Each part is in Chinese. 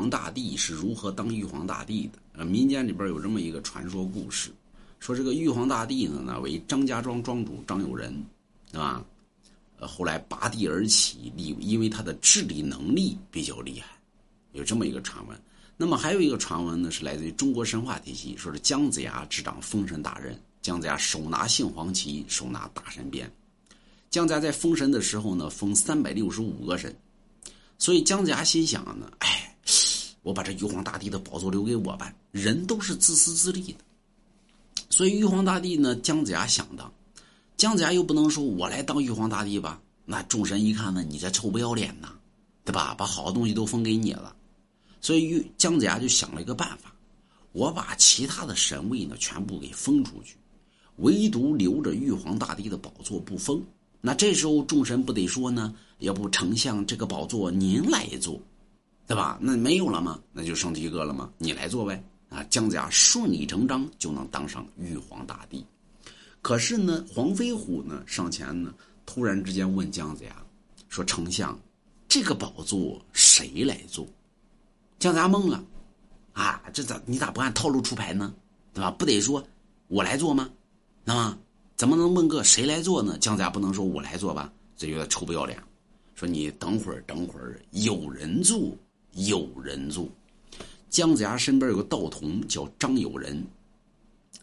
皇大帝是如何当玉皇大帝的。呃，民间里边有这么一个传说故事，说这个玉皇大帝呢，呢为张家庄庄主张友仁，是吧？呃，后来拔地而起，立因为他的治理能力比较厉害，有这么一个传闻。那么还有一个传闻呢，是来自于中国神话体系，说是姜子牙执掌封神大任，姜子牙手拿杏黄旗，手拿大神鞭。姜子牙在封神的时候呢，封三百六十五个神，所以姜子牙心想呢，哎，我把这玉皇大帝的宝座留给我吧。人都是自私自利的，所以玉皇大帝呢，姜子牙想当，姜子牙又不能说我来当玉皇大帝吧？那众神一看呢，你这臭不要脸呐，对吧？把好东西都封给你了，所以玉姜子牙就想了一个办法，我把其他的神位呢全部给封出去，唯独留着玉皇大帝的宝座不封。那这时候众神不得说呢？要不丞相这个宝座您来坐，对吧？那没有了吗？那就剩一个了吗？你来做呗。啊，姜子牙顺理成章就能当上玉皇大帝。可是呢，黄飞虎呢上前呢，突然之间问姜子牙说：“丞相，这个宝座谁来做？”姜子牙懵了，啊，这咋你咋不按套路出牌呢？对吧？不得说我来做吗？那么。怎么能问个谁来做呢？姜子牙不能说我来做吧，这有点臭不要脸。说你等会儿，等会儿，有人做，有人做。姜子牙身边有个道童叫张友仁。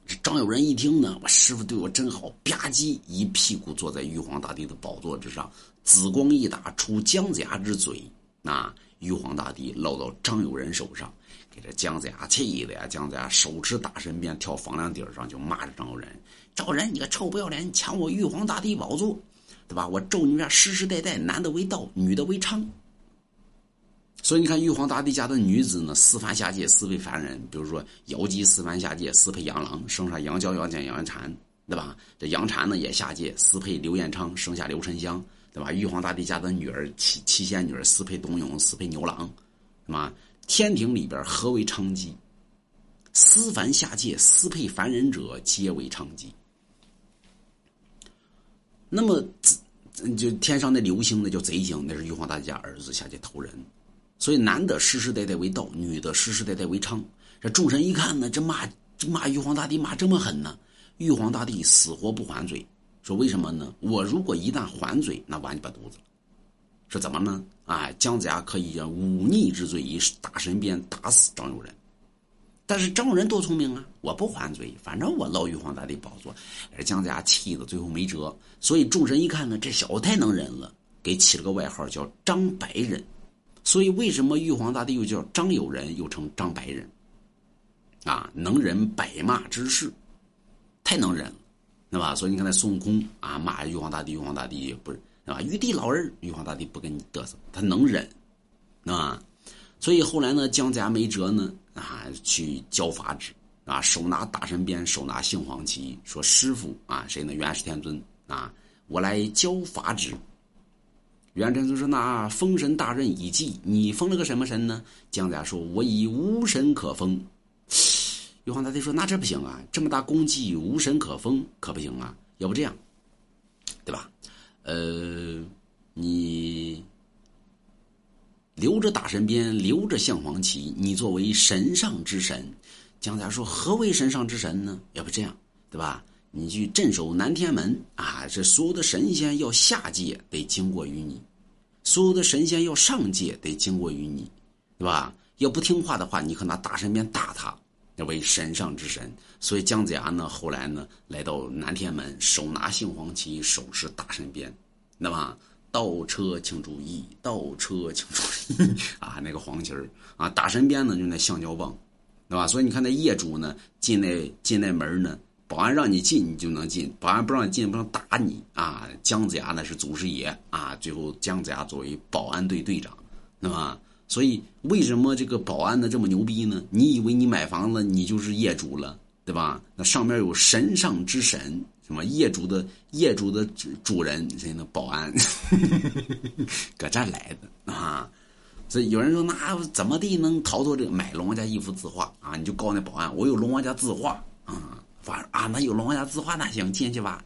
这张友仁一听呢，我师傅对我真好，吧唧一屁股坐在玉皇大帝的宝座之上，紫光一打出姜子牙之嘴，那玉皇大帝落到张友仁手上。给这姜子牙气的呀！姜子牙手持大神鞭跳房梁顶上，就骂着张友仁：“张友仁，你个臭不要脸，抢我玉皇大帝宝座，对吧？我咒你家世世代代男的为道，女的为娼。”所以你看，玉皇大帝家的女子呢，私凡下界，私配凡人。比如说，瑶姬私凡下界，私配杨郎，生下杨娇、杨戬、杨婵，对吧？这杨婵呢也下界，私配刘彦昌，生下刘沉香，对吧？玉皇大帝家的女儿七七仙女，私配董永，私配牛郎，是吗？天庭里边何为娼妓？私凡下界私配凡人者，皆为娼妓。那么，就天上那流星，那叫贼星，那是玉皇大帝家儿子下界偷人。所以男的世世代代为道，女的世世代代为娼。这众神一看呢，这骂这骂玉皇大帝骂这么狠呢？玉皇大帝死活不还嘴，说为什么呢？我如果一旦还嘴，那完你把犊子了。是怎么呢？啊，姜子牙可以用忤逆之罪以大神鞭打死张友仁，但是张友仁多聪明啊！我不还嘴，反正我捞玉皇大帝宝座。而姜子牙气的最后没辙，所以众神一看呢，这小子太能忍了，给起了个外号叫张白忍。所以为什么玉皇大帝又叫张友仁，又称张白仁？啊，能忍百骂之事，太能忍了，对吧？所以你看那孙悟空啊，骂玉皇大帝，玉皇大帝不是。啊，玉帝老儿，玉皇大帝不跟你嘚瑟，他能忍，啊，所以后来呢，姜子牙没辙呢，啊，去交法旨，啊，手拿大神鞭，手拿杏黄旗，说师傅啊，谁呢？元始天尊啊，我来交法旨。元始天尊说：“那封神大任已继，你封了个什么神呢？”姜子牙说：“我已无神可封。”玉皇大帝说：“那这不行啊，这么大功绩，无神可封可不行啊，要不这样，对吧？”呃，你留着大神鞭，留着象黄旗，你作为神上之神，姜子牙说：“何为神上之神呢？要不这样，对吧？你去镇守南天门啊！这所有的神仙要下界，得经过于你；所有的神仙要上界，得经过于你，对吧？要不听话的话，你可拿大神鞭打他。”要为神上之神，所以姜子牙呢，后来呢，来到南天门，手拿杏黄旗，手持大神鞭，那么倒车请注意，倒车请注意 啊，那个黄旗儿啊，大神鞭呢就那橡胶棒，对吧？所以你看那业主呢进那进那门呢，保安让你进你就能进，保安不让你进不能打你啊。姜子牙呢是祖师爷啊，最后姜子牙作为保安队队长，那么。所以，为什么这个保安呢这么牛逼呢？你以为你买房子你就是业主了，对吧？那上面有神上之神，什么业主的业主的主人，谁呢？保安，搁这来的啊！所以有人说，那怎么地能逃脱这个？买龙王家一幅字画啊，你就告那保安，我有龙王家字画啊，那有龙牙字画那行进去吧。